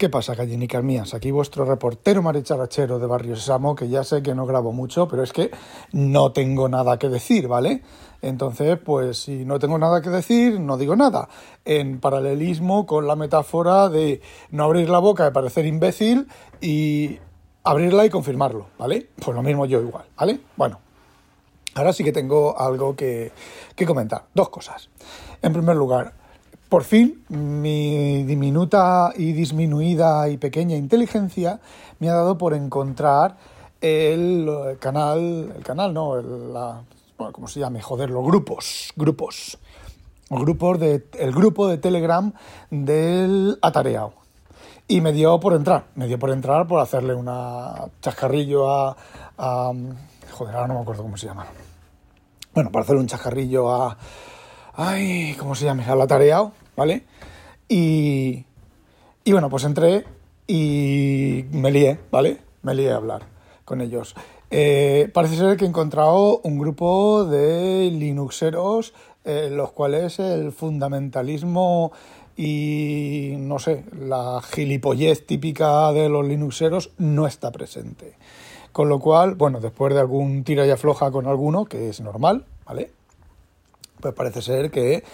¿Qué pasa, gallinicas mías? Aquí vuestro reportero maricharachero de Barrio Sésamo, que ya sé que no grabo mucho, pero es que no tengo nada que decir, ¿vale? Entonces, pues si no tengo nada que decir, no digo nada. En paralelismo con la metáfora de no abrir la boca de parecer imbécil y abrirla y confirmarlo, ¿vale? Pues lo mismo yo igual, ¿vale? Bueno, ahora sí que tengo algo que, que comentar. Dos cosas. En primer lugar, por fin, mi diminuta y disminuida y pequeña inteligencia me ha dado por encontrar el canal, el canal, no, el, bueno, ¿cómo se llame? Joder, los grupos, grupos, grupos de, el grupo de Telegram del Atareado. Y me dio por entrar, me dio por entrar por hacerle una chascarrillo a, a joder, ahora no me acuerdo cómo se llama. Bueno, para hacerle un chascarrillo a, ay, ¿cómo se llama? Al Atareado ¿vale? Y, y bueno, pues entré y me lié, ¿vale? Me lié a hablar con ellos. Eh, parece ser que he encontrado un grupo de Linuxeros, eh, los cuales el fundamentalismo y, no sé, la gilipollez típica de los Linuxeros no está presente. Con lo cual, bueno, después de algún tira y afloja con alguno, que es normal, ¿vale? Pues parece ser que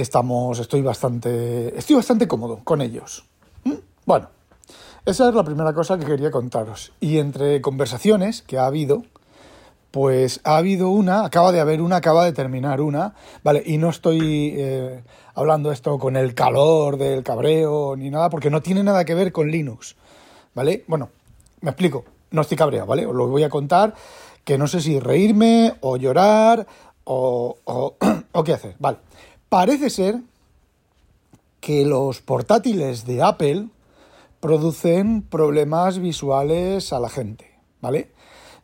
estamos, estoy bastante, estoy bastante cómodo con ellos. ¿Mm? Bueno, esa es la primera cosa que quería contaros. Y entre conversaciones que ha habido, pues ha habido una, acaba de haber una, acaba de terminar una, ¿vale? Y no estoy eh, hablando esto con el calor del cabreo ni nada, porque no tiene nada que ver con Linux, ¿vale? Bueno, me explico, no estoy cabreado, ¿vale? Os lo voy a contar, que no sé si reírme o llorar o, o, o qué hacer, ¿vale? Parece ser que los portátiles de Apple producen problemas visuales a la gente, ¿vale?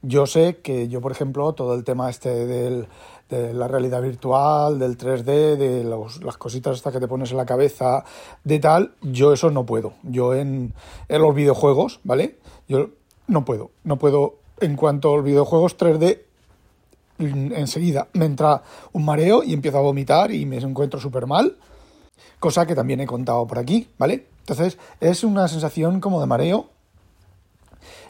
Yo sé que yo, por ejemplo, todo el tema este de la realidad virtual, del 3D, de las cositas estas que te pones en la cabeza, de tal, yo eso no puedo. Yo en, en los videojuegos, ¿vale? Yo no puedo. No puedo, en cuanto a los videojuegos 3D, enseguida me entra un mareo y empiezo a vomitar y me encuentro súper mal, cosa que también he contado por aquí, ¿vale? Entonces es una sensación como de mareo.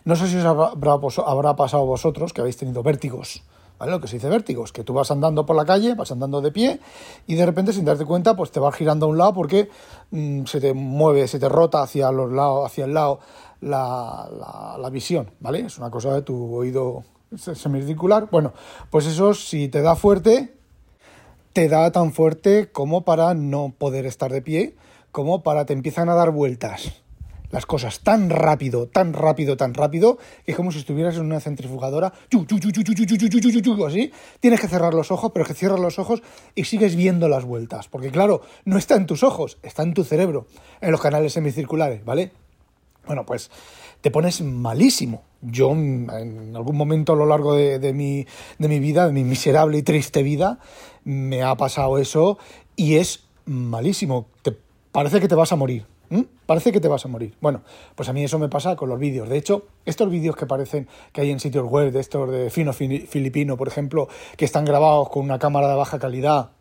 No sé si os habrá, pasado vosotros que habéis tenido vértigos, ¿vale? Lo que se dice vértigos, que tú vas andando por la calle, vas andando de pie y de repente sin darte cuenta pues te vas girando a un lado porque mm, se te mueve, se te rota hacia los lados, hacia el lado la, la, la visión, ¿vale? Es una cosa de tu oído semicircular. Bueno, pues eso si te da fuerte, te da tan fuerte como para no poder estar de pie, como para te empiezan a dar vueltas. Las cosas tan rápido, tan rápido, tan rápido, que es como si estuvieras en una centrifugadora, así. Tienes que cerrar los ojos, pero que cierras los ojos y sigues viendo las vueltas. Porque claro, no está en tus ojos, está en tu cerebro, en los canales semicirculares, ¿vale? Bueno, pues te pones malísimo. Yo en algún momento a lo largo de, mi, de mi vida, de mi miserable y triste vida, me ha pasado eso y es malísimo. Te, parece que te vas a morir. Parece que te vas a morir. Bueno, pues a mí eso me pasa con los vídeos. De hecho, estos vídeos que parecen que hay en sitios web, de estos de fino filipino, por ejemplo, que están grabados con una cámara de baja calidad,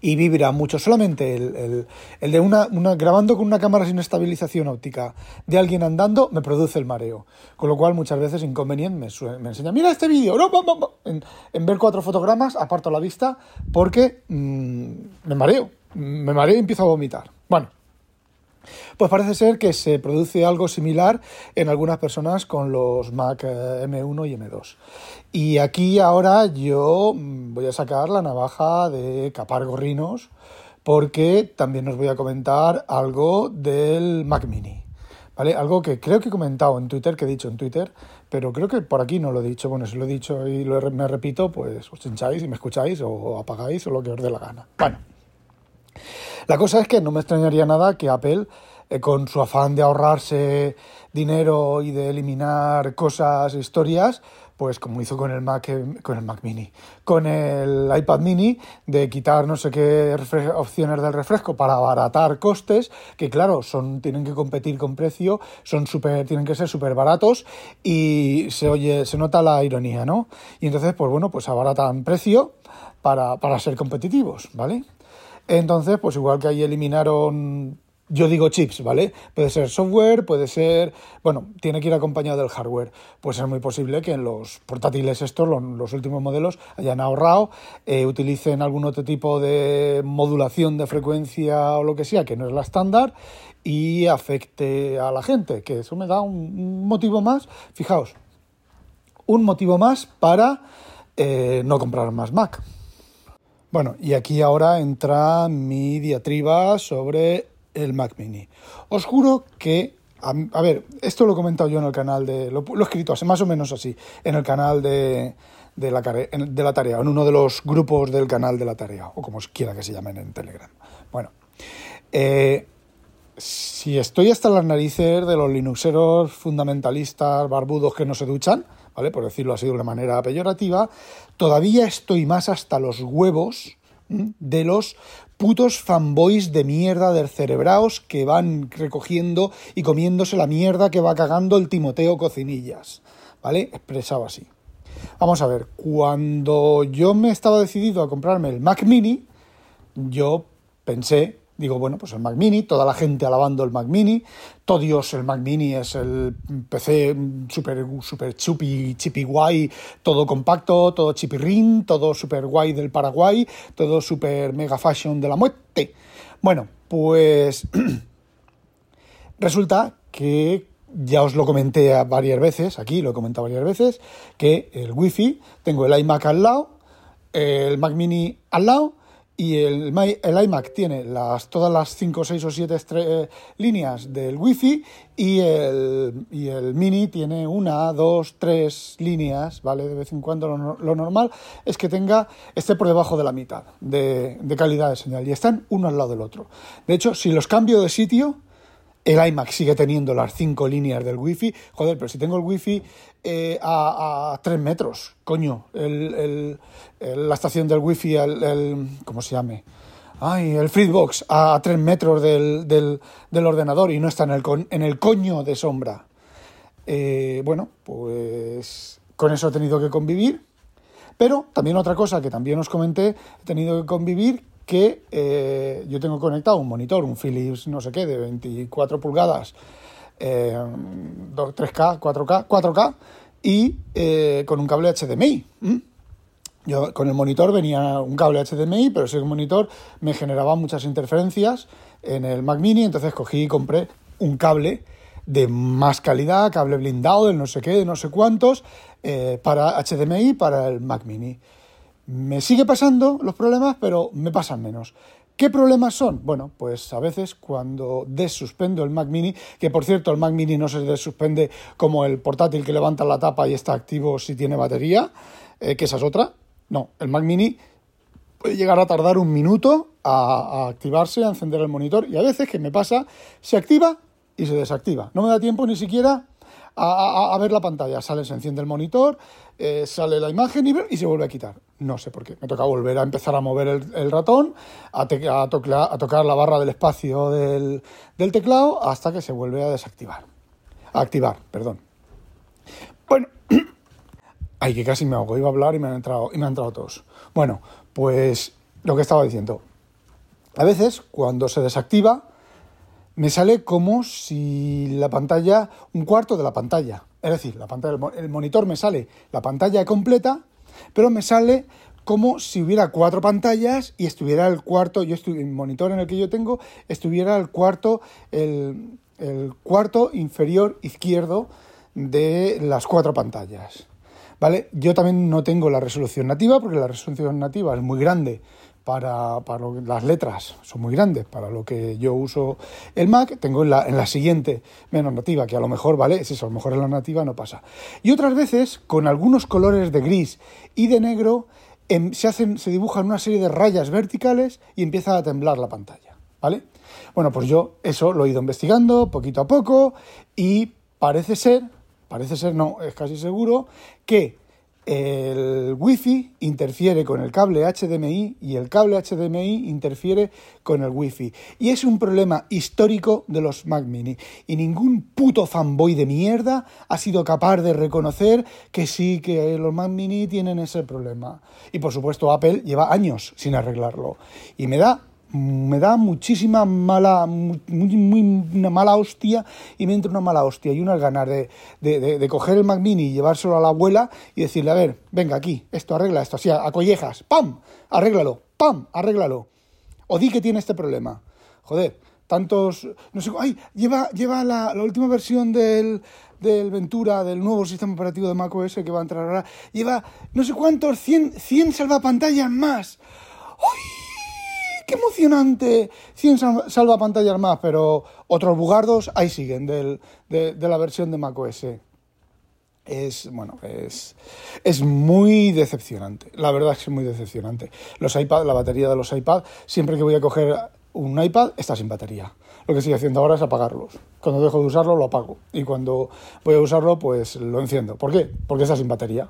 y vibra mucho. Solamente el, de una, grabando con una cámara sin estabilización óptica de alguien andando me produce el mareo. Con lo cual muchas veces inconveniente me, me enseña, mira este vídeo, en, ver cuatro fotogramas aparto la vista porque mm, me mareo, me mareo y empiezo a vomitar. Bueno, pues parece ser que se produce algo similar en algunas personas con los Mac eh, M1 y M2. Y aquí ahora yo mm, voy a sacar la navaja de capar gorrinos porque también os voy a comentar algo del Mac Mini. ¿Vale? Algo que creo que he comentado en Twitter, que he dicho en Twitter, pero creo que por aquí no lo he dicho. Bueno, si lo he dicho y lo me repito, pues os hincháis y me escucháis o apagáis o lo que os dé la gana. Bueno, la cosa es que no me extrañaría nada que Apple, eh, con su afán de ahorrarse dinero y de eliminar cosas, historias, pues como hizo con el Mac, con el Mac Mini, con el iPad Mini, de quitar no sé qué opciones del refresco para abaratar costes, que claro, son, tienen que competir con precio, son super, tienen que ser súper baratos y se oye, se nota la ironía, ¿no? Y entonces, pues bueno, pues abaratan precio para, para ser competitivos, ¿vale? Entonces, pues igual que ahí eliminaron yo digo chips, ¿vale? Puede ser software, puede ser, bueno, tiene que ir acompañado del hardware. Puede ser muy posible que en los portátiles estos, los, últimos modelos, hayan ahorrado, eh, utilicen algún otro tipo de modulación de frecuencia o lo que sea, que no es la estándar, y afecte a la gente, que eso me da un motivo más, fijaos, un motivo más para eh, no comprar más Mac. Bueno, y aquí ahora entra mi diatriba sobre el Mac Mini. Os juro que, a, ver, esto lo he comentado yo en el canal de, lo, he escrito más o menos así, en el canal de, de, la, de la tarea, en uno de los grupos del canal de la tarea, o como quiera que se llamen en Telegram. Bueno, eh, si estoy hasta las narices de los linuxeros fundamentalistas barbudos que no se duchan, ¿vale? Por decirlo así de una manera peyorativa, todavía estoy más hasta los huevos de los putos fanboys de mierda del cerebraos que van recogiendo y comiéndose la mierda que va cagando el Timoteo Cocinillas, ¿vale? Expresado así. Vamos a ver, cuando yo me estaba decidido a comprarme el Mac Mini, yo pensé Digo, bueno, pues el Mac Mini, toda la gente alabando el Mac Mini, todo Dios, el Mac Mini es el PC super, super chupi, chipi guay, todo compacto, todo chipirrín, todo super guay del Paraguay, todo super mega fashion de la muerte. Bueno, pues resulta que ya os lo comenté varias veces, aquí lo he comentado varias veces, que el Wi-Fi, tengo el iMac al lado, el Mac Mini al lado, y el, el, iMac tiene las, todas las 5, 6 o 7 eh, líneas del Wi-Fi y el, y el Mini tiene una, dos, tres líneas, ¿vale? De vez en cuando lo, normal es que tenga, esté por debajo de la mitad de, de calidad de señal y están uno al lado del otro. De hecho, si los cambio de sitio, el iMac sigue teniendo las cinco líneas del Wi-Fi. Joder, pero si tengo el Wi-Fi eh, a, tres metros, coño, el, la estación del Wi-Fi, el, ¿cómo se llame? Ay, el Freebox a, tres metros del, del, ordenador y no está en el, en el coño de sombra. Eh, bueno, pues con eso he tenido que convivir. Pero también otra cosa que también os comenté, he tenido que convivir que eh, yo tengo conectado un monitor, un Philips no sé qué, de 24 pulgadas, 3K, 4K, 4K y eh, con un cable HDMI. Yo con el monitor venía un cable HDMI, pero ese monitor me generaba muchas interferencias en el Mac Mini, entonces cogí y compré un cable de más calidad, cable blindado, de no sé qué, de no sé cuántos, eh, para HDMI para el Mac Mini. Me sigue pasando los problemas, pero me pasan menos. ¿Qué problemas son? Bueno, pues a veces cuando desuspendo el Mac Mini, que por cierto el Mac Mini no se desuspende como el portátil que levanta la tapa y está activo si tiene batería, eh, que esa es otra. No, el Mac Mini puede llegar a tardar un minuto a, a activarse, a encender el monitor y a veces, que me pasa, se activa y se desactiva. No me da tiempo ni siquiera a, ver la pantalla. Sale, se enciende el monitor, eh, sale la imagen y, se vuelve a quitar. No sé por qué. Me toca volver a empezar a mover el, ratón, a, a, tocar la barra del espacio del, teclado hasta que se vuelve a desactivar. A activar, perdón. Bueno, ay, que casi me hago. Iba a hablar y me han entrado, y me han entrado todos. Bueno, pues lo que estaba diciendo. A veces, cuando se desactiva, me sale como si la pantalla, un cuarto de la pantalla. Es decir, la pantalla, el monitor me sale la pantalla completa, pero me sale como si hubiera cuatro pantallas y estuviera el cuarto, yo estoy, el monitor en el que yo tengo, estuviera el cuarto, el, el cuarto inferior izquierdo de las cuatro pantallas. ¿Vale? Yo también no tengo la resolución nativa, porque la resolución nativa es muy grande para, para las letras son muy grandes para lo que yo uso el Mac, tengo en la, en la siguiente menos nativa, que a lo mejor, ¿vale? Es eso, a lo mejor en la nativa no pasa. Y otras veces, con algunos colores de gris y de negro, em, se, hacen, se dibujan una serie de rayas verticales y empieza a temblar la pantalla, ¿vale? Bueno, pues yo eso lo he ido investigando poquito a poco y parece ser, parece ser, no, es casi seguro, que el Wi-Fi interfiere con el cable HDMI y el cable HDMI interfiere con el Wi-Fi. Y es un problema histórico de los Mac Mini. Y ningún puto fanboy de mierda ha sido capaz de reconocer que sí, que los Mac Mini tienen ese problema. Y por supuesto Apple lleva años sin arreglarlo. Y me da me da muchísima mala, muy, muy, una mala hostia y me entra una mala hostia y unas ganas de, de, de, coger el Mac Mini y llevárselo a la abuela y decirle, a ver, venga aquí, esto arregla esto, así a, collejas, ¡pam! Arréglalo, ¡pam! Arréglalo. O di que tiene este problema. Joder, tantos, no sé, ay, lleva, lleva la, la última versión del, del Ventura, del nuevo sistema operativo de macOS que va a entrar ahora, lleva no sé cuántos, 100, 100 salvapantallas más. ¡Uy! ¡Qué emocionante! 100 salvapantallas más, pero otros bugardos ahí siguen del, de, de la versión de macOS es bueno es, es muy decepcionante la verdad es que es muy decepcionante los iPad la batería de los iPad siempre que voy a coger un iPad está sin batería. Lo que estoy haciendo ahora es apagarlos. Cuando dejo de usarlo, lo apago. Y cuando voy a usarlo, pues lo enciendo. ¿Por qué? Porque está sin batería.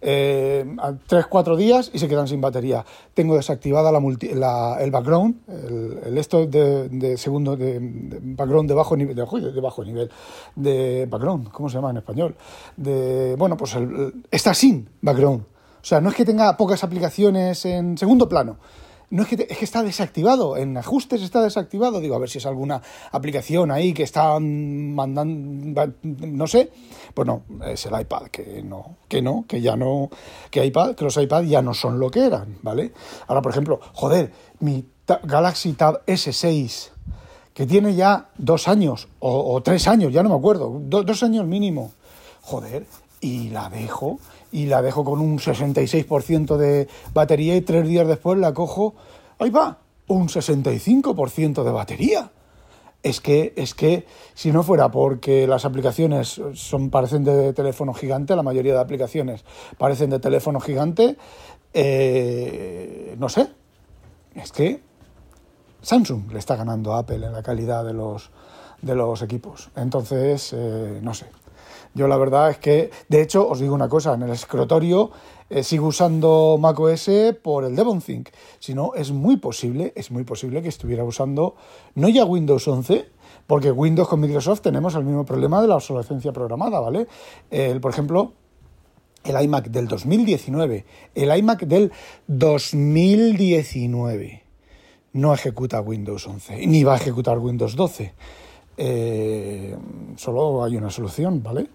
Eh, tres, cuatro días y se quedan sin batería. Tengo desactivada la el background, el, esto de, segundo, de, background de bajo nivel, de, bajo nivel, de background, ¿cómo se llama en español? De, bueno, pues está sin background. O sea, no es que tenga pocas aplicaciones en segundo plano, no es que, es que está desactivado, en ajustes está desactivado. Digo, a ver si es alguna aplicación ahí que está mandando, no sé. Pues no, es el iPad, que no, que no, que ya no, que iPad, que los iPad ya no son lo que eran, ¿vale? Ahora, por ejemplo, joder, mi Galaxy Tab S6, que tiene ya dos años, o, tres años, ya no me acuerdo, dos años mínimo. Joder, y la dejo y la dejo con un 66% de batería y tres días después la cojo, ahí va, un 65% de batería. Es que, es que si no fuera porque las aplicaciones son, parecen de teléfono gigante, la mayoría de aplicaciones parecen de teléfono gigante, eh, no sé, es que Samsung le está ganando a Apple en la calidad de los, de los equipos. Entonces, eh, no sé. Yo la verdad es que, de hecho, os digo una cosa, en el escritorio eh, sigo usando macOS por el DevonThink. Si no, es muy posible, es muy posible que estuviera usando no ya Windows 11, porque Windows con Microsoft tenemos el mismo problema de la obsolescencia programada, ¿vale? por ejemplo, el iMac del 2019, el iMac del 2019 no ejecuta Windows 11, ni va a ejecutar Windows 12. Eh, solo hay una solución, ¿vale?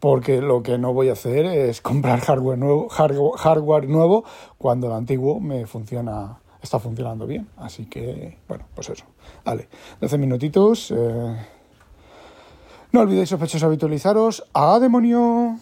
Porque lo que no voy a hacer es comprar hardware nuevo, hardware nuevo cuando el antiguo me funciona, está funcionando bien. Así que, bueno, pues eso. Vale, 12 minutitos. Eh. No olvidéis, sospechosos, habitualizaros. ¡A demonio!